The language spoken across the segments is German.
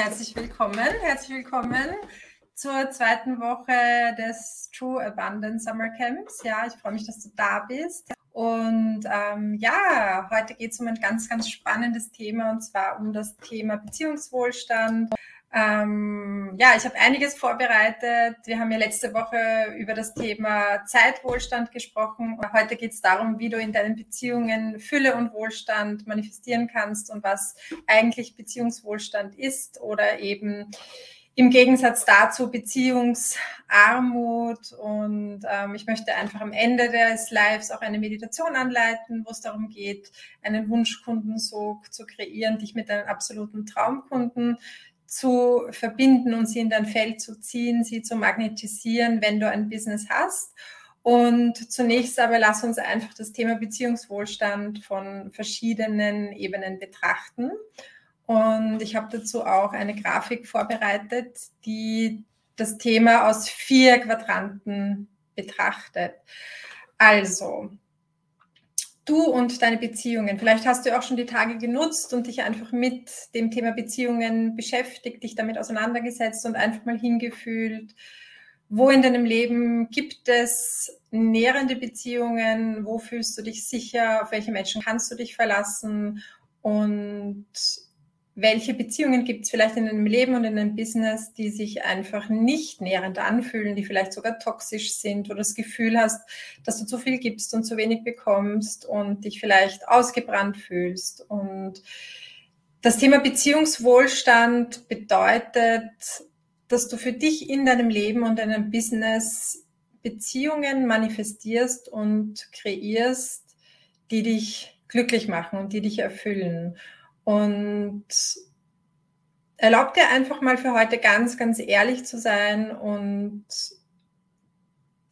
herzlich willkommen. Herzlich willkommen zur zweiten Woche des True Abundance Summer Camps. Ja, ich freue mich, dass du da bist. Und ähm, ja, heute geht es um ein ganz, ganz spannendes Thema und zwar um das Thema Beziehungswohlstand. Ähm, ja, ich habe einiges vorbereitet. Wir haben ja letzte Woche über das Thema Zeitwohlstand gesprochen. Heute geht es darum, wie du in deinen Beziehungen Fülle und Wohlstand manifestieren kannst und was eigentlich Beziehungswohlstand ist oder eben im Gegensatz dazu Beziehungsarmut. Und ähm, ich möchte einfach am Ende des Lives auch eine Meditation anleiten, wo es darum geht, einen Wunschkundensog zu kreieren, dich mit deinen absoluten Traumkunden zu verbinden und sie in dein Feld zu ziehen, sie zu magnetisieren, wenn du ein Business hast. Und zunächst aber lass uns einfach das Thema Beziehungswohlstand von verschiedenen Ebenen betrachten. Und ich habe dazu auch eine Grafik vorbereitet, die das Thema aus vier Quadranten betrachtet. Also, du und deine Beziehungen. Vielleicht hast du auch schon die Tage genutzt und dich einfach mit dem Thema Beziehungen beschäftigt, dich damit auseinandergesetzt und einfach mal hingefühlt, wo in deinem Leben gibt es nährende Beziehungen, wo fühlst du dich sicher, auf welche Menschen kannst du dich verlassen? Und welche Beziehungen gibt es vielleicht in einem Leben und in einem Business, die sich einfach nicht nährend anfühlen, die vielleicht sogar toxisch sind, wo du das Gefühl hast, dass du zu viel gibst und zu wenig bekommst und dich vielleicht ausgebrannt fühlst. Und das Thema Beziehungswohlstand bedeutet, dass du für dich in deinem Leben und deinem Business Beziehungen manifestierst und kreierst, die dich glücklich machen und die dich erfüllen. Und erlaub dir einfach mal für heute ganz, ganz ehrlich zu sein und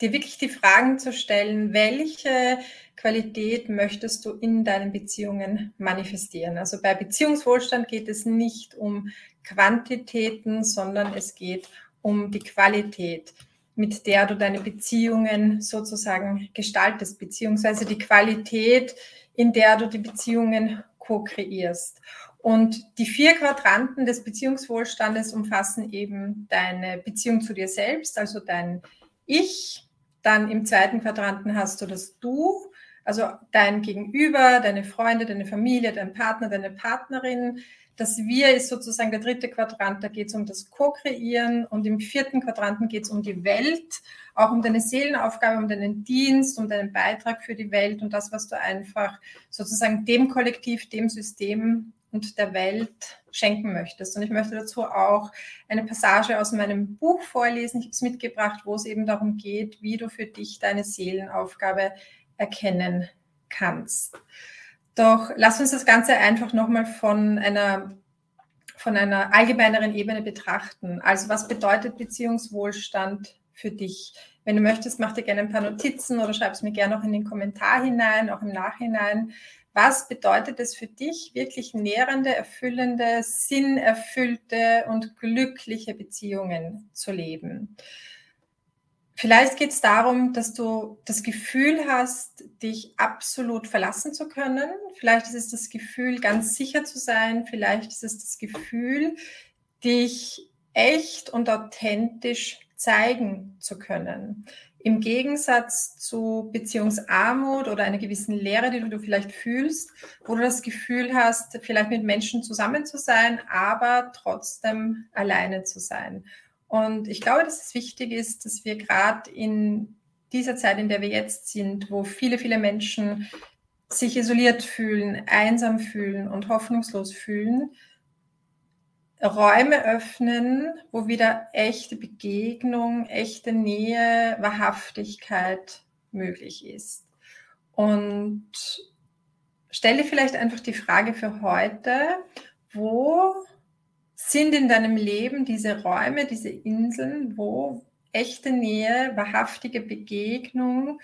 dir wirklich die Fragen zu stellen, welche Qualität möchtest du in deinen Beziehungen manifestieren? Also bei Beziehungswohlstand geht es nicht um Quantitäten, sondern es geht um die Qualität, mit der du deine Beziehungen sozusagen gestaltest, beziehungsweise die Qualität, in der du die Beziehungen co-kreierst. Und die vier Quadranten des Beziehungswohlstandes umfassen eben deine Beziehung zu dir selbst, also dein Ich. Dann im zweiten Quadranten hast du das Du, also dein Gegenüber, deine Freunde, deine Familie, dein Partner, deine Partnerin. Das Wir ist sozusagen der dritte Quadrant, da geht es um das Co-Kreieren und im vierten Quadranten geht es um die Welt, auch um deine Seelenaufgabe, um deinen Dienst, um deinen Beitrag für die Welt und das, was du einfach sozusagen dem Kollektiv, dem System und der Welt schenken möchtest. Und ich möchte dazu auch eine Passage aus meinem Buch vorlesen. Ich habe es mitgebracht, wo es eben darum geht, wie du für dich deine Seelenaufgabe erkennen kannst. Doch lass uns das Ganze einfach nochmal von einer, von einer allgemeineren Ebene betrachten. Also was bedeutet Beziehungswohlstand für dich? Wenn du möchtest, mach dir gerne ein paar Notizen oder schreib es mir gerne auch in den Kommentar hinein, auch im Nachhinein. Was bedeutet es für dich, wirklich nährende, erfüllende, sinnerfüllte und glückliche Beziehungen zu leben? Vielleicht geht es darum, dass du das Gefühl hast, dich absolut verlassen zu können. Vielleicht ist es das Gefühl, ganz sicher zu sein. Vielleicht ist es das Gefühl, dich echt und authentisch zeigen zu können. Im Gegensatz zu Beziehungsarmut oder einer gewissen Leere, die du vielleicht fühlst, wo du das Gefühl hast, vielleicht mit Menschen zusammen zu sein, aber trotzdem alleine zu sein. Und ich glaube, dass es wichtig ist, dass wir gerade in dieser Zeit, in der wir jetzt sind, wo viele, viele Menschen sich isoliert fühlen, einsam fühlen und hoffnungslos fühlen, Räume öffnen, wo wieder echte Begegnung, echte Nähe, Wahrhaftigkeit möglich ist. Und stelle vielleicht einfach die Frage für heute, wo sind in deinem Leben diese Räume, diese Inseln, wo echte Nähe, wahrhaftige Begegnung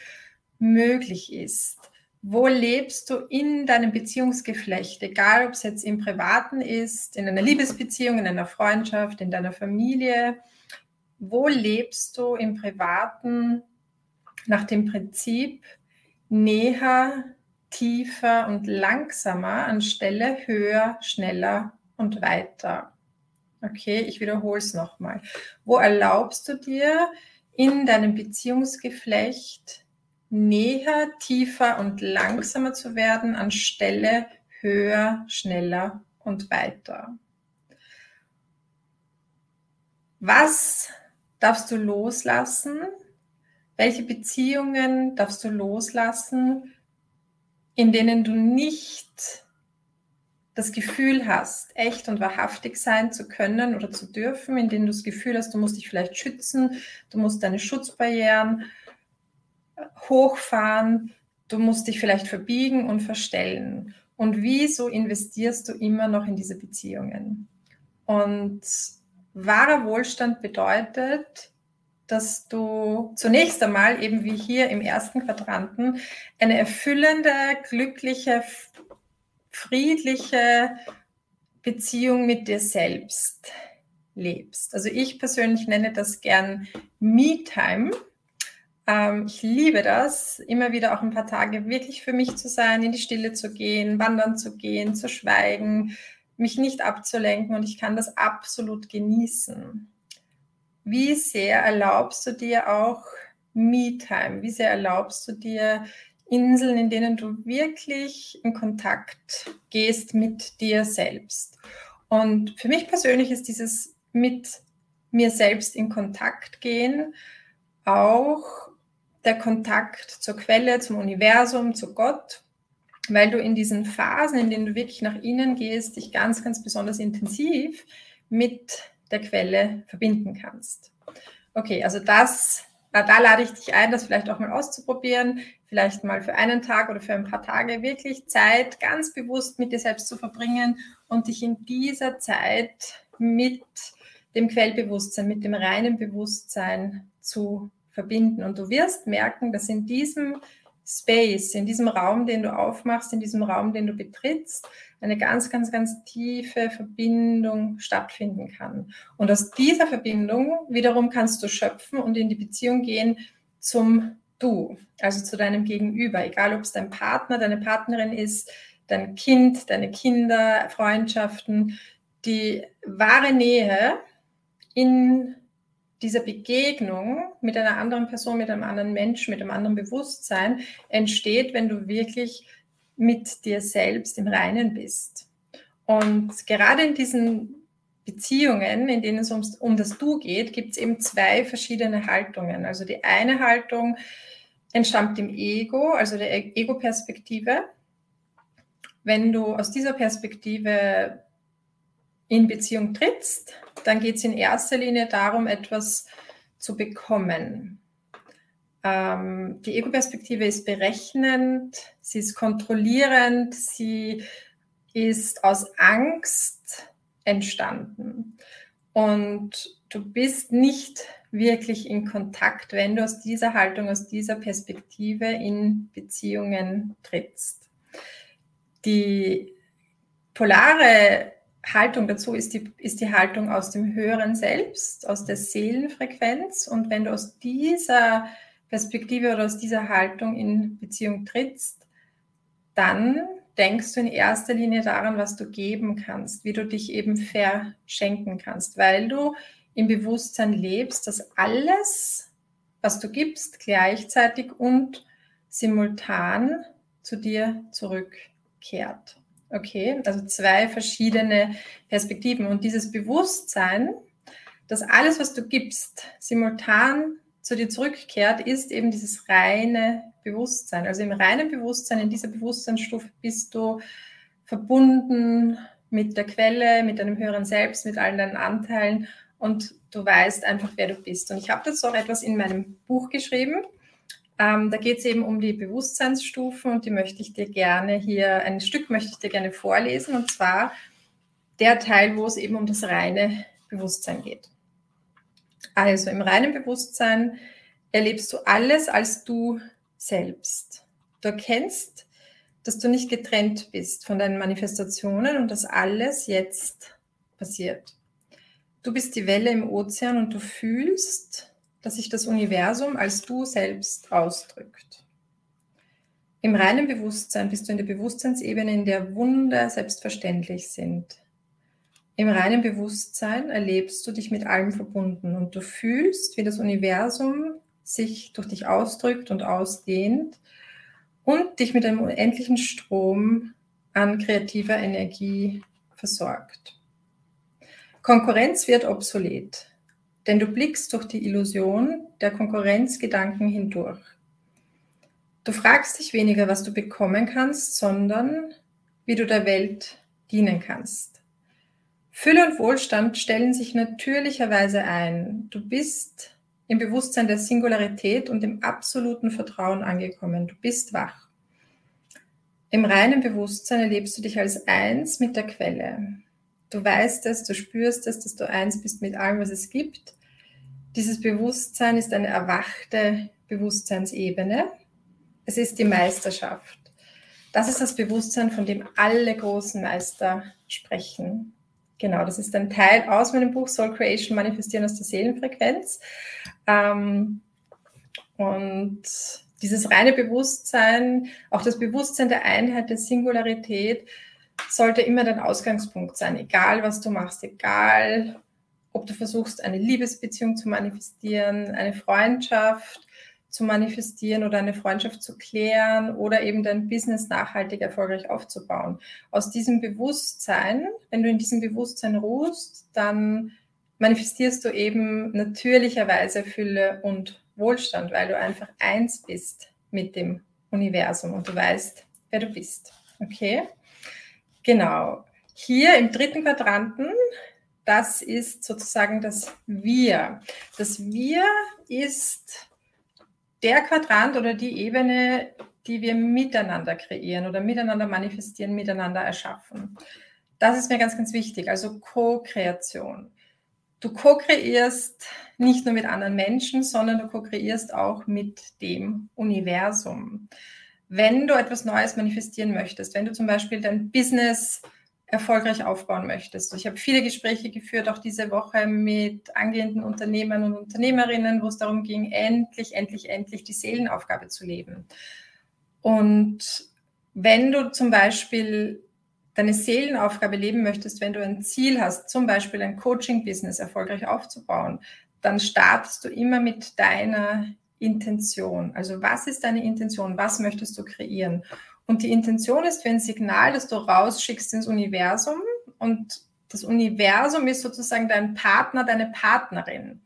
möglich ist? Wo lebst du in deinem Beziehungsgeflecht, egal ob es jetzt im Privaten ist, in einer Liebesbeziehung, in einer Freundschaft, in deiner Familie, wo lebst du im Privaten nach dem Prinzip näher, tiefer und langsamer anstelle höher, schneller und weiter. Okay, ich wiederhole es nochmal. Wo erlaubst du dir in deinem Beziehungsgeflecht näher, tiefer und langsamer zu werden, anstelle höher, schneller und weiter? Was darfst du loslassen? Welche Beziehungen darfst du loslassen, in denen du nicht das Gefühl hast, echt und wahrhaftig sein zu können oder zu dürfen, in denen du das Gefühl hast, du musst dich vielleicht schützen, du musst deine Schutzbarrieren hochfahren, du musst dich vielleicht verbiegen und verstellen. Und wieso investierst du immer noch in diese Beziehungen? Und wahrer Wohlstand bedeutet, dass du zunächst einmal eben wie hier im ersten Quadranten eine erfüllende, glückliche, friedliche Beziehung mit dir selbst lebst. Also ich persönlich nenne das gern Me-Time. Ähm, ich liebe das, immer wieder auch ein paar Tage wirklich für mich zu sein, in die Stille zu gehen, wandern zu gehen, zu schweigen, mich nicht abzulenken und ich kann das absolut genießen. Wie sehr erlaubst du dir auch Me-Time? Wie sehr erlaubst du dir Inseln, in denen du wirklich in Kontakt gehst mit dir selbst. Und für mich persönlich ist dieses mit mir selbst in Kontakt gehen auch der Kontakt zur Quelle, zum Universum, zu Gott, weil du in diesen Phasen, in denen du wirklich nach innen gehst, dich ganz, ganz besonders intensiv mit der Quelle verbinden kannst. Okay, also das da lade ich dich ein, das vielleicht auch mal auszuprobieren, vielleicht mal für einen Tag oder für ein paar Tage wirklich Zeit ganz bewusst mit dir selbst zu verbringen und dich in dieser Zeit mit dem Quellbewusstsein, mit dem reinen Bewusstsein zu verbinden. Und du wirst merken, dass in diesem Space, in diesem Raum, den du aufmachst, in diesem Raum, den du betrittst, eine ganz, ganz, ganz tiefe Verbindung stattfinden kann. Und aus dieser Verbindung wiederum kannst du schöpfen und in die Beziehung gehen zum Du, also zu deinem Gegenüber, egal ob es dein Partner, deine Partnerin ist, dein Kind, deine Kinder, Freundschaften, die wahre Nähe in dieser Begegnung mit einer anderen Person, mit einem anderen Menschen, mit einem anderen Bewusstsein entsteht, wenn du wirklich mit dir selbst im Reinen bist. Und gerade in diesen Beziehungen, in denen es um, um das Du geht, gibt es eben zwei verschiedene Haltungen. Also die eine Haltung entstammt dem Ego, also der Ego-Perspektive. Wenn du aus dieser Perspektive in Beziehung trittst, dann geht es in erster Linie darum, etwas zu bekommen. Ähm, die Ego-Perspektive ist berechnend, sie ist kontrollierend, sie ist aus Angst entstanden. Und du bist nicht wirklich in Kontakt, wenn du aus dieser Haltung, aus dieser Perspektive in Beziehungen trittst. Die polare Haltung dazu ist die, ist die Haltung aus dem höheren Selbst, aus der Seelenfrequenz. Und wenn du aus dieser Perspektive oder aus dieser Haltung in Beziehung trittst, dann denkst du in erster Linie daran, was du geben kannst, wie du dich eben verschenken kannst, weil du im Bewusstsein lebst, dass alles, was du gibst, gleichzeitig und simultan zu dir zurückkehrt. Okay, also zwei verschiedene Perspektiven. Und dieses Bewusstsein, dass alles, was du gibst, simultan zu dir zurückkehrt, ist eben dieses reine Bewusstsein. Also im reinen Bewusstsein, in dieser Bewusstseinsstufe bist du verbunden mit der Quelle, mit deinem höheren Selbst, mit allen deinen Anteilen und du weißt einfach, wer du bist. Und ich habe dazu auch etwas in meinem Buch geschrieben. Ähm, da geht es eben um die Bewusstseinsstufen und die möchte ich dir gerne hier, ein Stück möchte ich dir gerne vorlesen und zwar der Teil, wo es eben um das reine Bewusstsein geht. Also im reinen Bewusstsein erlebst du alles als du selbst. Du erkennst, dass du nicht getrennt bist von deinen Manifestationen und dass alles jetzt passiert. Du bist die Welle im Ozean und du fühlst, dass sich das Universum als du selbst ausdrückt. Im reinen Bewusstsein bist du in der Bewusstseinsebene, in der Wunder selbstverständlich sind. Im reinen Bewusstsein erlebst du dich mit allem verbunden und du fühlst, wie das Universum sich durch dich ausdrückt und ausdehnt und dich mit einem unendlichen Strom an kreativer Energie versorgt. Konkurrenz wird obsolet, denn du blickst durch die Illusion der Konkurrenzgedanken hindurch. Du fragst dich weniger, was du bekommen kannst, sondern wie du der Welt dienen kannst. Fülle und Wohlstand stellen sich natürlicherweise ein. Du bist im Bewusstsein der Singularität und im absoluten Vertrauen angekommen. Du bist wach. Im reinen Bewusstsein erlebst du dich als eins mit der Quelle. Du weißt es, du spürst es, dass du eins bist mit allem, was es gibt. Dieses Bewusstsein ist eine erwachte Bewusstseinsebene. Es ist die Meisterschaft. Das ist das Bewusstsein, von dem alle großen Meister sprechen. Genau, das ist ein Teil aus meinem Buch Soul Creation, Manifestieren aus der Seelenfrequenz. Ähm, und dieses reine Bewusstsein, auch das Bewusstsein der Einheit, der Singularität, sollte immer dein Ausgangspunkt sein, egal was du machst, egal ob du versuchst, eine Liebesbeziehung zu manifestieren, eine Freundschaft zu manifestieren oder eine Freundschaft zu klären oder eben dein Business nachhaltig erfolgreich aufzubauen. Aus diesem Bewusstsein, wenn du in diesem Bewusstsein ruhst, dann manifestierst du eben natürlicherweise Fülle und Wohlstand, weil du einfach eins bist mit dem Universum und du weißt, wer du bist. Okay? Genau. Hier im dritten Quadranten, das ist sozusagen das Wir. Das Wir ist der Quadrant oder die Ebene, die wir miteinander kreieren oder miteinander manifestieren, miteinander erschaffen. Das ist mir ganz, ganz wichtig. Also Co-Kreation. Du co-kreierst nicht nur mit anderen Menschen, sondern du co-kreierst auch mit dem Universum. Wenn du etwas Neues manifestieren möchtest, wenn du zum Beispiel dein Business erfolgreich aufbauen möchtest. Ich habe viele Gespräche geführt, auch diese Woche mit angehenden Unternehmern und Unternehmerinnen, wo es darum ging, endlich, endlich, endlich die Seelenaufgabe zu leben. Und wenn du zum Beispiel deine Seelenaufgabe leben möchtest, wenn du ein Ziel hast, zum Beispiel ein Coaching-Business erfolgreich aufzubauen, dann startest du immer mit deiner Intention. Also was ist deine Intention? Was möchtest du kreieren? Und die Intention ist wie ein Signal, das du rausschickst ins Universum. Und das Universum ist sozusagen dein Partner, deine Partnerin.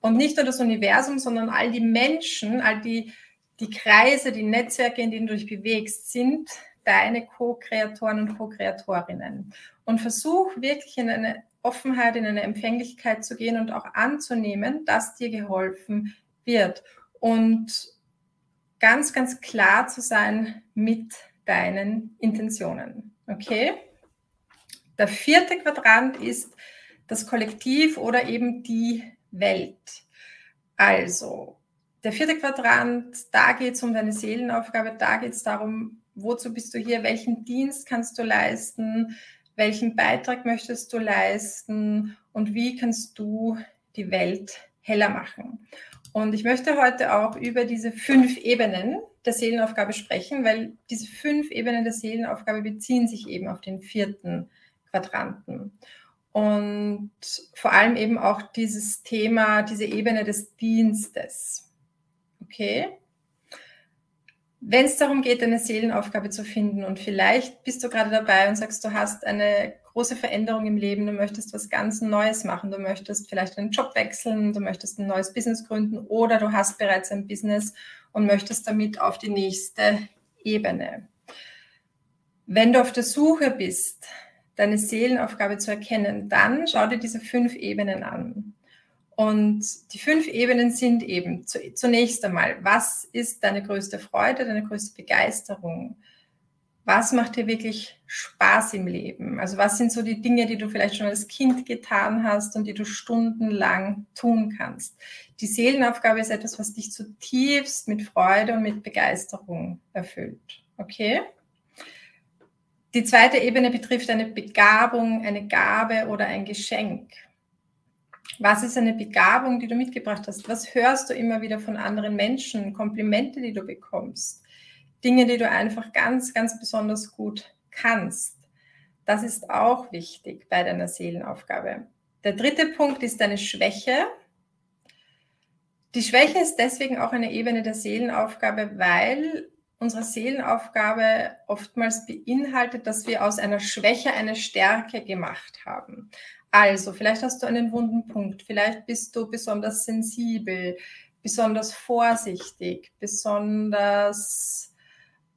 Und nicht nur das Universum, sondern all die Menschen, all die, die Kreise, die Netzwerke, in denen du dich bewegst, sind deine Co-Kreatoren und Co-Kreatorinnen. Und versuch wirklich in eine Offenheit, in eine Empfänglichkeit zu gehen und auch anzunehmen, dass dir geholfen wird. Und ganz, ganz klar zu sein mit deinen Intentionen. Okay? Der vierte Quadrant ist das Kollektiv oder eben die Welt. Also, der vierte Quadrant, da geht es um deine Seelenaufgabe, da geht es darum, wozu bist du hier, welchen Dienst kannst du leisten, welchen Beitrag möchtest du leisten und wie kannst du die Welt heller machen. Und ich möchte heute auch über diese fünf Ebenen der Seelenaufgabe sprechen, weil diese fünf Ebenen der Seelenaufgabe beziehen sich eben auf den vierten Quadranten. Und vor allem eben auch dieses Thema, diese Ebene des Dienstes. Okay? Wenn es darum geht, eine Seelenaufgabe zu finden und vielleicht bist du gerade dabei und sagst, du hast eine große Veränderung im Leben, du möchtest was ganz Neues machen, du möchtest vielleicht einen Job wechseln, du möchtest ein neues Business gründen oder du hast bereits ein Business und möchtest damit auf die nächste Ebene. Wenn du auf der Suche bist, deine Seelenaufgabe zu erkennen, dann schau dir diese fünf Ebenen an. Und die fünf Ebenen sind eben zunächst einmal, was ist deine größte Freude, deine größte Begeisterung? Was macht dir wirklich Spaß im Leben? Also was sind so die Dinge, die du vielleicht schon als Kind getan hast und die du stundenlang tun kannst? Die Seelenaufgabe ist etwas, was dich zutiefst mit Freude und mit Begeisterung erfüllt. Okay? Die zweite Ebene betrifft eine Begabung, eine Gabe oder ein Geschenk. Was ist eine Begabung, die du mitgebracht hast? Was hörst du immer wieder von anderen Menschen? Komplimente, die du bekommst? Dinge, die du einfach ganz, ganz besonders gut kannst. Das ist auch wichtig bei deiner Seelenaufgabe. Der dritte Punkt ist deine Schwäche. Die Schwäche ist deswegen auch eine Ebene der Seelenaufgabe, weil unsere Seelenaufgabe oftmals beinhaltet, dass wir aus einer Schwäche eine Stärke gemacht haben. Also, vielleicht hast du einen wunden Punkt, vielleicht bist du besonders sensibel, besonders vorsichtig, besonders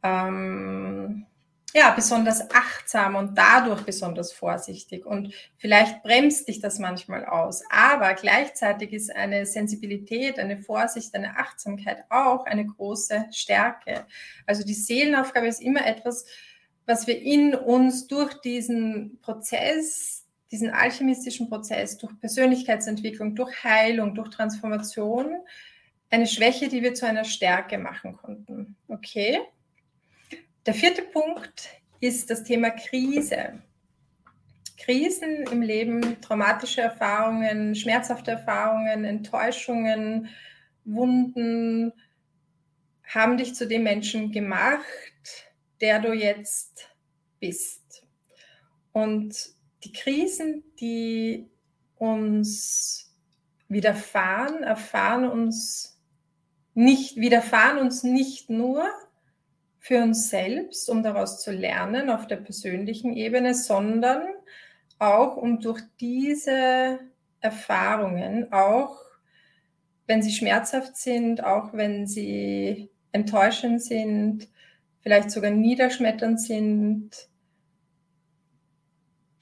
ähm, ja, besonders achtsam und dadurch besonders vorsichtig. Und vielleicht bremst dich das manchmal aus. Aber gleichzeitig ist eine Sensibilität, eine Vorsicht, eine Achtsamkeit auch eine große Stärke. Also die Seelenaufgabe ist immer etwas, was wir in uns durch diesen Prozess, diesen alchemistischen Prozess, durch Persönlichkeitsentwicklung, durch Heilung, durch Transformation, eine Schwäche, die wir zu einer Stärke machen konnten. Okay? Der vierte Punkt ist das Thema Krise. Krisen im Leben, traumatische Erfahrungen, schmerzhafte Erfahrungen, Enttäuschungen, Wunden haben dich zu dem Menschen gemacht, der du jetzt bist. Und die Krisen, die uns widerfahren, erfahren uns nicht, widerfahren uns nicht nur, für uns selbst, um daraus zu lernen auf der persönlichen Ebene, sondern auch um durch diese Erfahrungen, auch wenn sie schmerzhaft sind, auch wenn sie enttäuschend sind, vielleicht sogar niederschmetternd sind,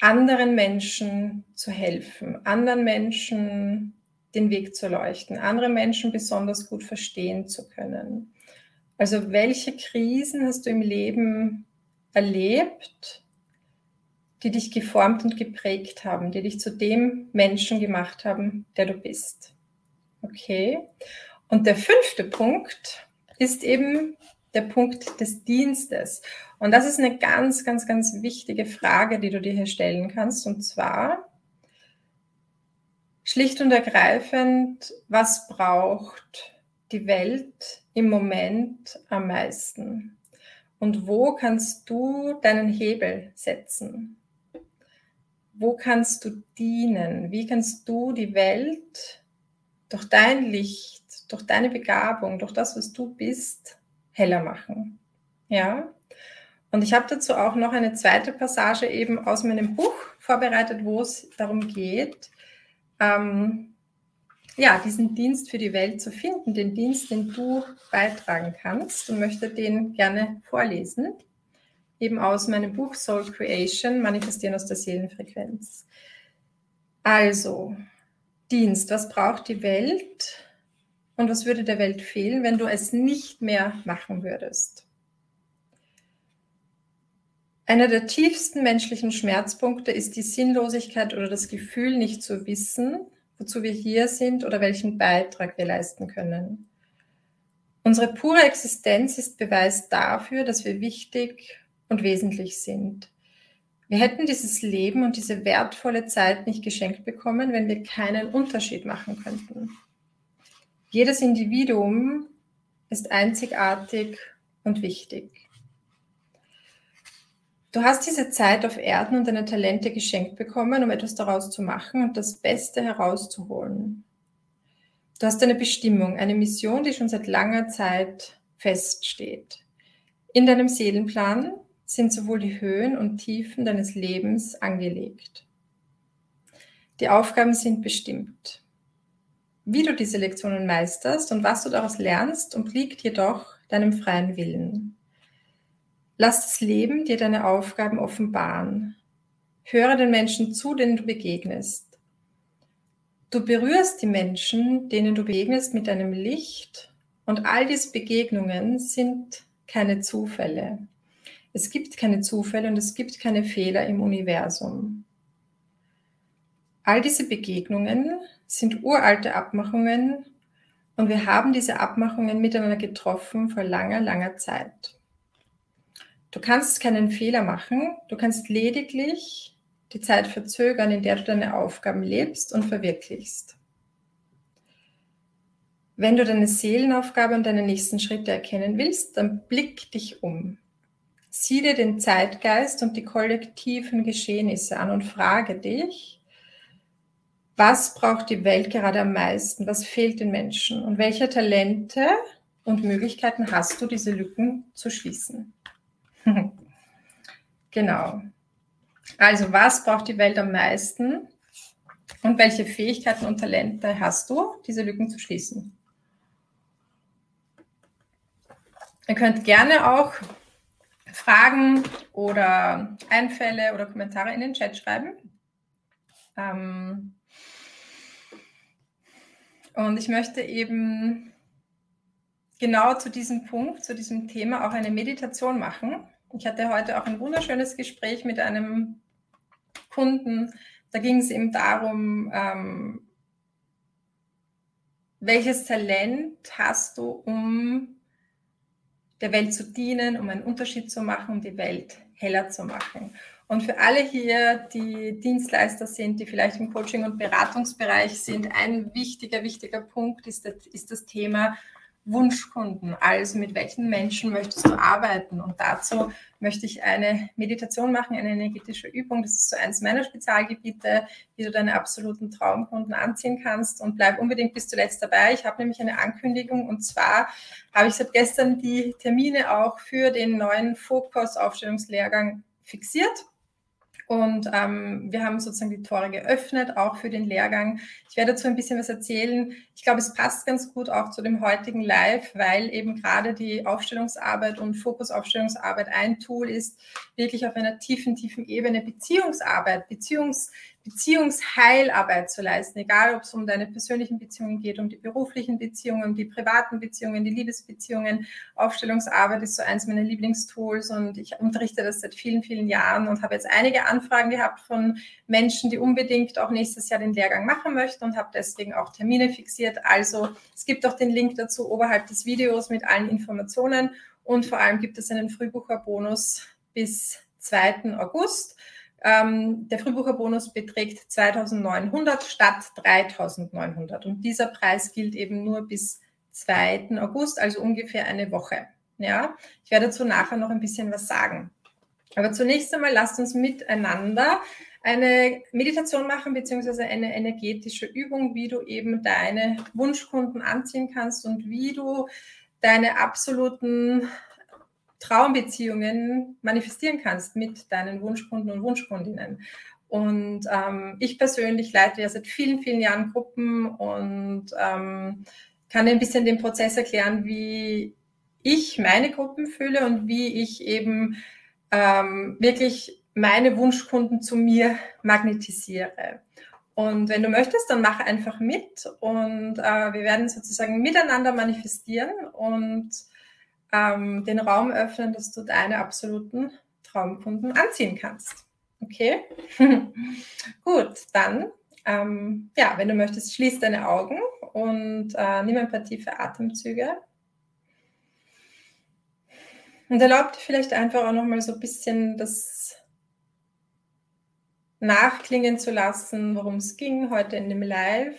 anderen Menschen zu helfen, anderen Menschen den Weg zu leuchten, andere Menschen besonders gut verstehen zu können. Also welche Krisen hast du im Leben erlebt, die dich geformt und geprägt haben, die dich zu dem Menschen gemacht haben, der du bist? Okay. Und der fünfte Punkt ist eben der Punkt des Dienstes. Und das ist eine ganz, ganz, ganz wichtige Frage, die du dir hier stellen kannst. Und zwar schlicht und ergreifend, was braucht die Welt im Moment am meisten? Und wo kannst du deinen Hebel setzen? Wo kannst du dienen? Wie kannst du die Welt durch dein Licht, durch deine Begabung, durch das, was du bist, heller machen? Ja? Und ich habe dazu auch noch eine zweite Passage eben aus meinem Buch vorbereitet, wo es darum geht, ähm, ja, diesen Dienst für die Welt zu finden, den Dienst, den du beitragen kannst und möchte den gerne vorlesen, eben aus meinem Buch Soul Creation, Manifestieren aus der Seelenfrequenz. Also, Dienst, was braucht die Welt und was würde der Welt fehlen, wenn du es nicht mehr machen würdest? Einer der tiefsten menschlichen Schmerzpunkte ist die Sinnlosigkeit oder das Gefühl, nicht zu wissen, wozu wir hier sind oder welchen Beitrag wir leisten können. Unsere pure Existenz ist Beweis dafür, dass wir wichtig und wesentlich sind. Wir hätten dieses Leben und diese wertvolle Zeit nicht geschenkt bekommen, wenn wir keinen Unterschied machen könnten. Jedes Individuum ist einzigartig und wichtig. Du hast diese Zeit auf Erden und deine Talente geschenkt bekommen, um etwas daraus zu machen und das Beste herauszuholen. Du hast eine Bestimmung, eine Mission, die schon seit langer Zeit feststeht. In deinem Seelenplan sind sowohl die Höhen und Tiefen deines Lebens angelegt. Die Aufgaben sind bestimmt. Wie du diese Lektionen meisterst und was du daraus lernst, obliegt jedoch deinem freien Willen. Lass das Leben dir deine Aufgaben offenbaren. Höre den Menschen zu, denen du begegnest. Du berührst die Menschen, denen du begegnest, mit deinem Licht und all diese Begegnungen sind keine Zufälle. Es gibt keine Zufälle und es gibt keine Fehler im Universum. All diese Begegnungen sind uralte Abmachungen und wir haben diese Abmachungen miteinander getroffen vor langer, langer Zeit. Du kannst keinen Fehler machen, du kannst lediglich die Zeit verzögern, in der du deine Aufgaben lebst und verwirklichst. Wenn du deine Seelenaufgabe und deine nächsten Schritte erkennen willst, dann blick dich um. Sieh dir den Zeitgeist und die kollektiven Geschehnisse an und frage dich, was braucht die Welt gerade am meisten? Was fehlt den Menschen? Und welche Talente und Möglichkeiten hast du, diese Lücken zu schließen? genau. Also, was braucht die Welt am meisten? Und welche Fähigkeiten und Talente hast du, diese Lücken zu schließen? Ihr könnt gerne auch Fragen oder Einfälle oder Kommentare in den Chat schreiben. Ähm und ich möchte eben genau zu diesem Punkt, zu diesem Thema auch eine Meditation machen. Ich hatte heute auch ein wunderschönes Gespräch mit einem Kunden. Da ging es eben darum, ähm, welches Talent hast du, um der Welt zu dienen, um einen Unterschied zu machen, um die Welt heller zu machen. Und für alle hier, die Dienstleister sind, die vielleicht im Coaching- und Beratungsbereich sind, ein wichtiger, wichtiger Punkt ist das, ist das Thema Wunschkunden. Also mit welchen Menschen möchtest du arbeiten? Und dazu möchte ich eine Meditation machen, eine energetische Übung. Das ist so eins meiner Spezialgebiete, wie du deine absoluten Traumkunden anziehen kannst. Und bleib unbedingt bis zuletzt dabei. Ich habe nämlich eine Ankündigung und zwar habe ich seit gestern die Termine auch für den neuen Fokus-Aufstellungslehrgang fixiert. Und ähm, wir haben sozusagen die Tore geöffnet, auch für den Lehrgang. Ich werde dazu ein bisschen was erzählen. Ich glaube, es passt ganz gut auch zu dem heutigen Live, weil eben gerade die Aufstellungsarbeit und Fokusaufstellungsarbeit ein Tool ist, wirklich auf einer tiefen, tiefen Ebene Beziehungsarbeit, Beziehungs Beziehungsheilarbeit zu leisten, egal ob es um deine persönlichen Beziehungen geht, um die beruflichen Beziehungen, um die privaten Beziehungen, die Liebesbeziehungen. Aufstellungsarbeit ist so eins meiner Lieblingstools und ich unterrichte das seit vielen, vielen Jahren und habe jetzt einige Anfragen gehabt von Menschen, die unbedingt auch nächstes Jahr den Lehrgang machen möchten und habe deswegen auch Termine fixiert. Also es gibt auch den Link dazu oberhalb des Videos mit allen Informationen und vor allem gibt es einen Frühbucherbonus bis 2. August. Ähm, der Frühbucherbonus beträgt 2900 statt 3900 und dieser Preis gilt eben nur bis 2. August, also ungefähr eine Woche. Ja, ich werde dazu nachher noch ein bisschen was sagen. Aber zunächst einmal lasst uns miteinander eine Meditation machen, beziehungsweise eine energetische Übung, wie du eben deine Wunschkunden anziehen kannst und wie du deine absoluten Traumbeziehungen manifestieren kannst mit deinen Wunschkunden und Wunschkundinnen. Und ähm, ich persönlich leite ja seit vielen, vielen Jahren Gruppen und ähm, kann ein bisschen den Prozess erklären, wie ich meine Gruppen fühle und wie ich eben ähm, wirklich meine Wunschkunden zu mir magnetisiere. Und wenn du möchtest, dann mach einfach mit und äh, wir werden sozusagen miteinander manifestieren und ähm, den Raum öffnen, dass du deine absoluten Traumkunden anziehen kannst. Okay? Gut, dann, ähm, ja, wenn du möchtest, schließ deine Augen und äh, nimm ein paar tiefe Atemzüge. Und erlaub dir vielleicht einfach auch nochmal so ein bisschen das nachklingen zu lassen, worum es ging heute in dem Live.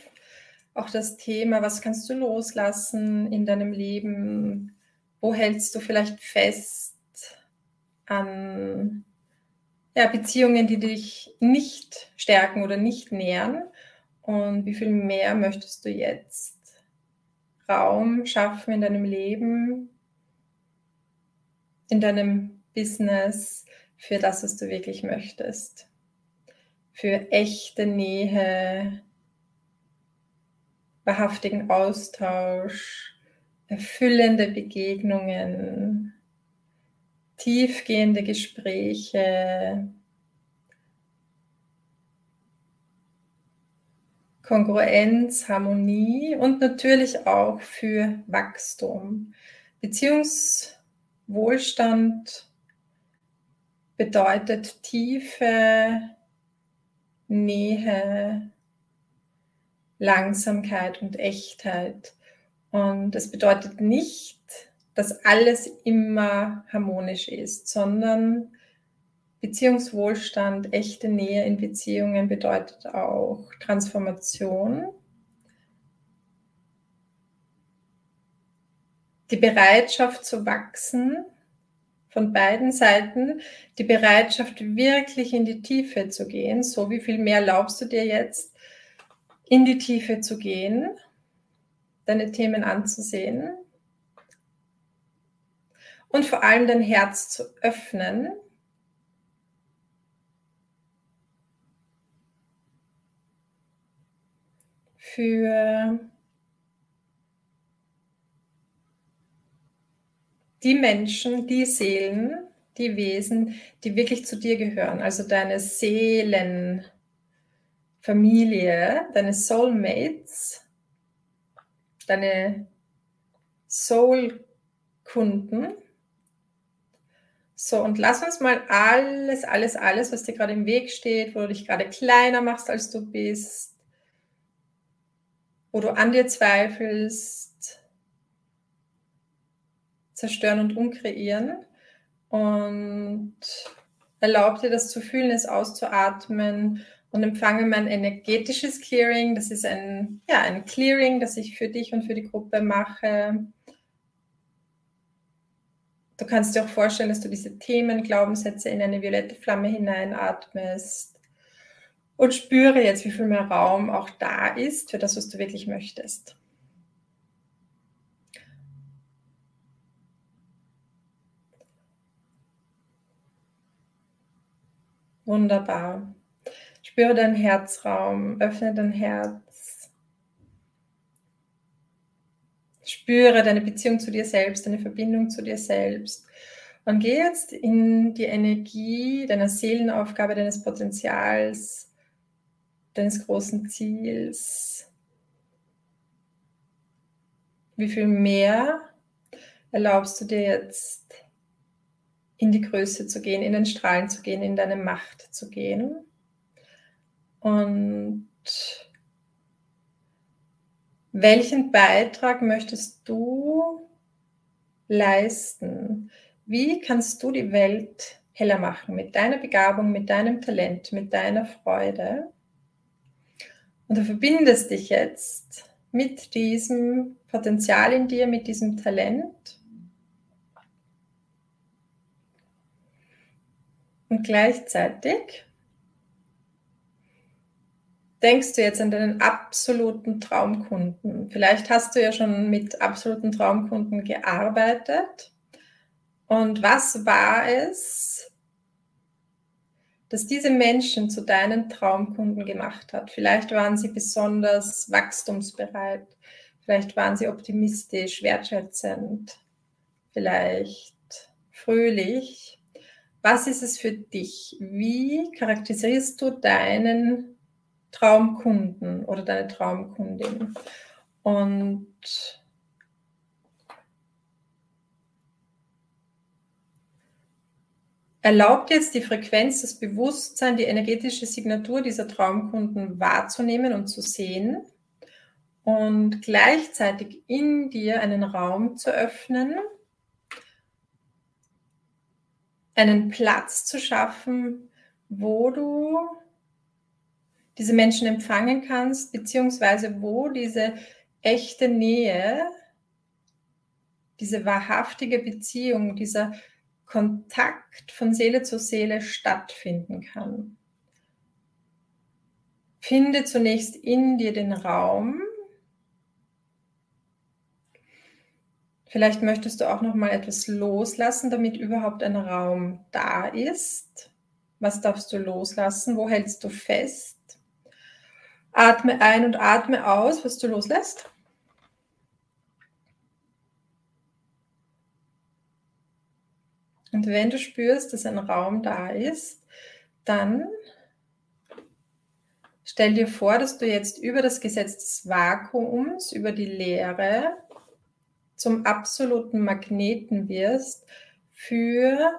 Auch das Thema, was kannst du loslassen in deinem Leben? Wo hältst du vielleicht fest an ja, Beziehungen, die dich nicht stärken oder nicht nähern? Und wie viel mehr möchtest du jetzt Raum schaffen in deinem Leben, in deinem Business für das, was du wirklich möchtest? Für echte Nähe, wahrhaftigen Austausch, erfüllende Begegnungen, tiefgehende Gespräche, Kongruenz, Harmonie und natürlich auch für Wachstum. Beziehungswohlstand bedeutet tiefe Nähe, Langsamkeit und Echtheit. Und es bedeutet nicht, dass alles immer harmonisch ist, sondern Beziehungswohlstand, echte Nähe in Beziehungen bedeutet auch Transformation. Die Bereitschaft zu wachsen, von beiden Seiten die Bereitschaft, wirklich in die Tiefe zu gehen. So wie viel mehr erlaubst du dir jetzt, in die Tiefe zu gehen, deine Themen anzusehen und vor allem dein Herz zu öffnen für die Menschen, die Seelen, die Wesen, die wirklich zu dir gehören, also deine Seelenfamilie, deine Soulmates, deine Soulkunden. So, und lass uns mal alles, alles, alles, was dir gerade im Weg steht, wo du dich gerade kleiner machst, als du bist, wo du an dir zweifelst, zerstören und umkreieren. Und erlaub dir das zu fühlen, es auszuatmen und empfange mein energetisches Clearing. Das ist ein, ja, ein Clearing, das ich für dich und für die Gruppe mache. Du kannst dir auch vorstellen, dass du diese Themen, Glaubenssätze in eine violette Flamme hineinatmest und spüre jetzt, wie viel mehr Raum auch da ist für das, was du wirklich möchtest. Wunderbar. Spüre deinen Herzraum, öffne dein Herz. Spüre deine Beziehung zu dir selbst, deine Verbindung zu dir selbst. Und geh jetzt in die Energie deiner Seelenaufgabe, deines Potenzials, deines großen Ziels. Wie viel mehr erlaubst du dir jetzt in die Größe zu gehen, in den Strahlen zu gehen, in deine Macht zu gehen. Und welchen Beitrag möchtest du leisten? Wie kannst du die Welt heller machen mit deiner Begabung, mit deinem Talent, mit deiner Freude? Und du verbindest dich jetzt mit diesem Potenzial in dir, mit diesem Talent Und gleichzeitig denkst du jetzt an deinen absoluten Traumkunden. Vielleicht hast du ja schon mit absoluten Traumkunden gearbeitet. Und was war es, dass diese Menschen zu deinen Traumkunden gemacht hat? Vielleicht waren sie besonders wachstumsbereit. Vielleicht waren sie optimistisch, wertschätzend, vielleicht fröhlich was ist es für dich? Wie charakterisierst du deinen Traumkunden oder deine Traumkundin? Und erlaubt jetzt die Frequenz, das Bewusstsein, die energetische Signatur dieser Traumkunden wahrzunehmen und zu sehen und gleichzeitig in dir einen Raum zu öffnen, einen Platz zu schaffen, wo du diese Menschen empfangen kannst, beziehungsweise wo diese echte Nähe, diese wahrhaftige Beziehung, dieser Kontakt von Seele zu Seele stattfinden kann. Finde zunächst in dir den Raum, Vielleicht möchtest du auch noch mal etwas loslassen, damit überhaupt ein Raum da ist. Was darfst du loslassen? Wo hältst du fest? Atme ein und atme aus, was du loslässt. Und wenn du spürst, dass ein Raum da ist, dann stell dir vor, dass du jetzt über das Gesetz des Vakuums, über die Leere, zum absoluten Magneten wirst für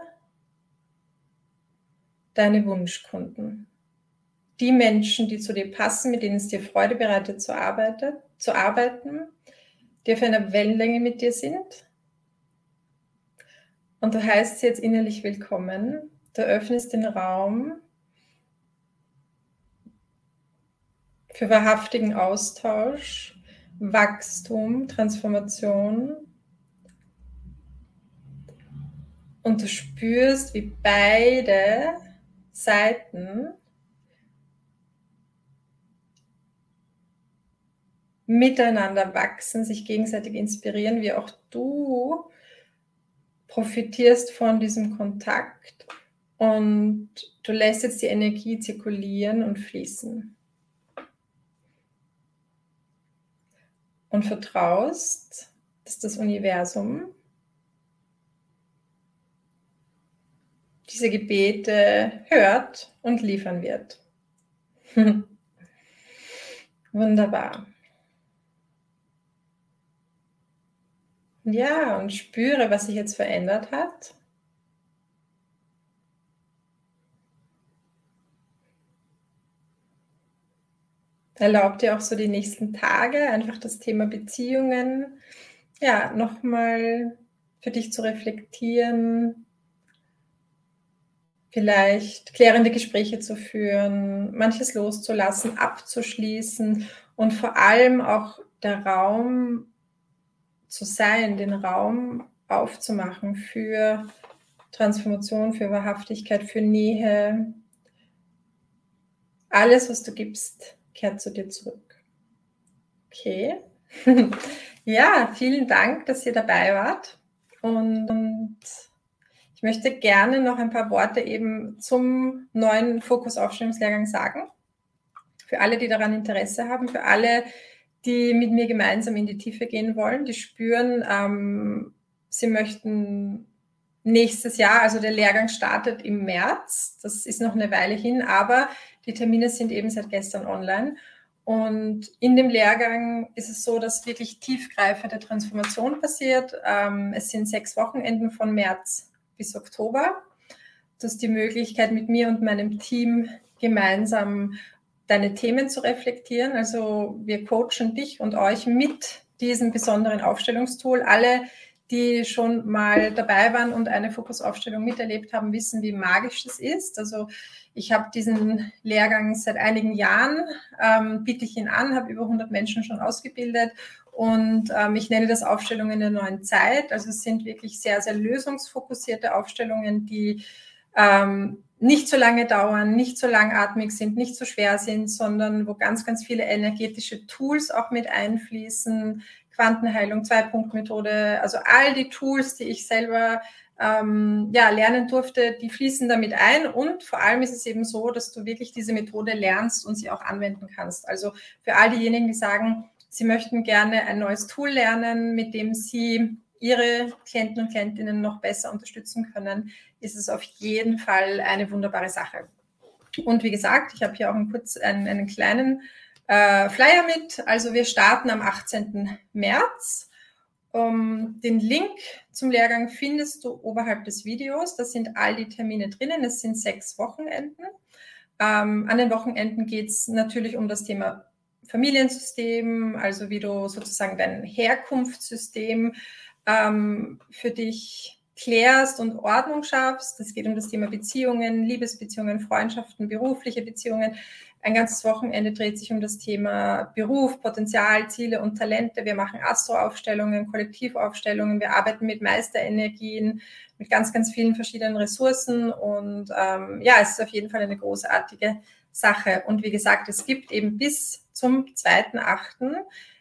deine Wunschkunden. Die Menschen, die zu dir passen, mit denen es dir Freude bereitet zu, arbeiten, zu arbeiten, die auf einer Wellenlänge mit dir sind. Und du heißt sie jetzt innerlich willkommen. Du öffnest den Raum für wahrhaftigen Austausch Wachstum, Transformation. Und du spürst, wie beide Seiten miteinander wachsen, sich gegenseitig inspirieren, wie auch du profitierst von diesem Kontakt und du lässt jetzt die Energie zirkulieren und fließen. Und vertraust, dass das Universum diese Gebete hört und liefern wird. Wunderbar. Ja, und spüre, was sich jetzt verändert hat. Erlaubt dir auch so die nächsten Tage einfach das Thema Beziehungen, ja, nochmal für dich zu reflektieren, vielleicht klärende Gespräche zu führen, manches loszulassen, abzuschließen und vor allem auch der Raum zu sein, den Raum aufzumachen für Transformation, für Wahrhaftigkeit, für Nähe. Alles, was du gibst, kehrt zu dir zurück. Okay. ja, vielen Dank, dass ihr dabei wart. Und ich möchte gerne noch ein paar Worte eben zum neuen Fokus-Aufstellungslehrgang sagen. Für alle, die daran Interesse haben, für alle, die mit mir gemeinsam in die Tiefe gehen wollen, die spüren, ähm, sie möchten nächstes Jahr, also der Lehrgang startet im März, das ist noch eine Weile hin, aber die Termine sind eben seit gestern online. Und in dem Lehrgang ist es so, dass wirklich tiefgreifende Transformation passiert. Ähm, es sind sechs Wochenenden von März bis Oktober. Du hast die Möglichkeit, mit mir und meinem Team gemeinsam deine Themen zu reflektieren. Also wir coachen dich und euch mit diesem besonderen Aufstellungstool. Alle, die schon mal dabei waren und eine Fokusaufstellung miterlebt haben, wissen, wie magisch das ist. Also ich habe diesen Lehrgang seit einigen Jahren, ähm, biete ich ihn an, habe über 100 Menschen schon ausgebildet und ähm, ich nenne das Aufstellungen der neuen Zeit. Also es sind wirklich sehr, sehr lösungsfokussierte Aufstellungen, die ähm, nicht so lange dauern, nicht so langatmig sind, nicht so schwer sind, sondern wo ganz, ganz viele energetische Tools auch mit einfließen. Quantenheilung, Zwei-Punkt-Methode, also all die Tools, die ich selber ähm, ja, lernen durfte, die fließen damit ein. Und vor allem ist es eben so, dass du wirklich diese Methode lernst und sie auch anwenden kannst. Also für all diejenigen, die sagen, sie möchten gerne ein neues Tool lernen, mit dem sie ihre Klienten und Klientinnen noch besser unterstützen können, ist es auf jeden Fall eine wunderbare Sache. Und wie gesagt, ich habe hier auch einen, kurz, einen, einen kleinen äh, Flyer mit. Also wir starten am 18. März. Um, den Link zum Lehrgang findest du oberhalb des Videos. Da sind all die Termine drinnen. Es sind sechs Wochenenden. Ähm, an den Wochenenden geht es natürlich um das Thema Familiensystem, also wie du sozusagen dein Herkunftssystem ähm, für dich klärst und Ordnung schaffst. Es geht um das Thema Beziehungen, Liebesbeziehungen, Freundschaften, berufliche Beziehungen. Ein ganzes Wochenende dreht sich um das Thema Beruf, Potenzial, Ziele und Talente. Wir machen Astroaufstellungen, Kollektivaufstellungen. Wir arbeiten mit Meisterenergien, mit ganz, ganz vielen verschiedenen Ressourcen. Und ähm, ja, es ist auf jeden Fall eine großartige Sache. Und wie gesagt, es gibt eben bis zum 2.8.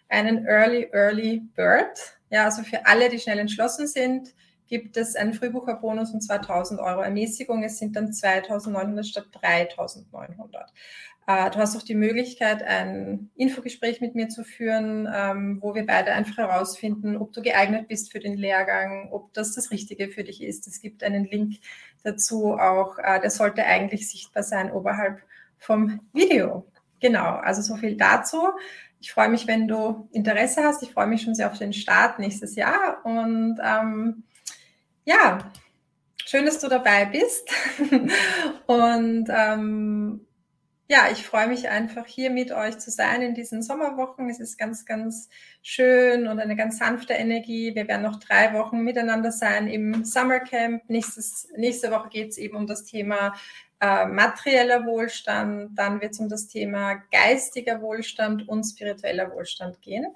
einen Early, Early Bird. Ja, also für alle, die schnell entschlossen sind, gibt es einen Frühbucherbonus und 2000 Euro Ermäßigung. Es sind dann 2900 statt 3900. Äh, du hast auch die Möglichkeit, ein Infogespräch mit mir zu führen, ähm, wo wir beide einfach herausfinden, ob du geeignet bist für den Lehrgang, ob das das Richtige für dich ist. Es gibt einen Link dazu auch, äh, der sollte eigentlich sichtbar sein oberhalb vom Video. Genau, also so viel dazu. Ich freue mich, wenn du Interesse hast. Ich freue mich schon sehr auf den Start nächstes Jahr. Und ähm, ja, schön, dass du dabei bist. Und ähm, ja, ich freue mich einfach hier mit euch zu sein in diesen Sommerwochen. Es ist ganz, ganz schön und eine ganz sanfte Energie. Wir werden noch drei Wochen miteinander sein im Summercamp. Nächstes, nächste Woche geht es eben um das Thema äh, materieller Wohlstand, dann wird es um das Thema geistiger Wohlstand und spiritueller Wohlstand gehen.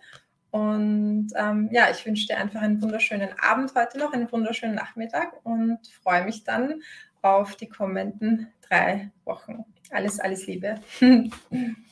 Und ähm, ja, ich wünsche dir einfach einen wunderschönen Abend heute noch, einen wunderschönen Nachmittag und freue mich dann auf die kommenden drei Wochen. Alles, alles Liebe.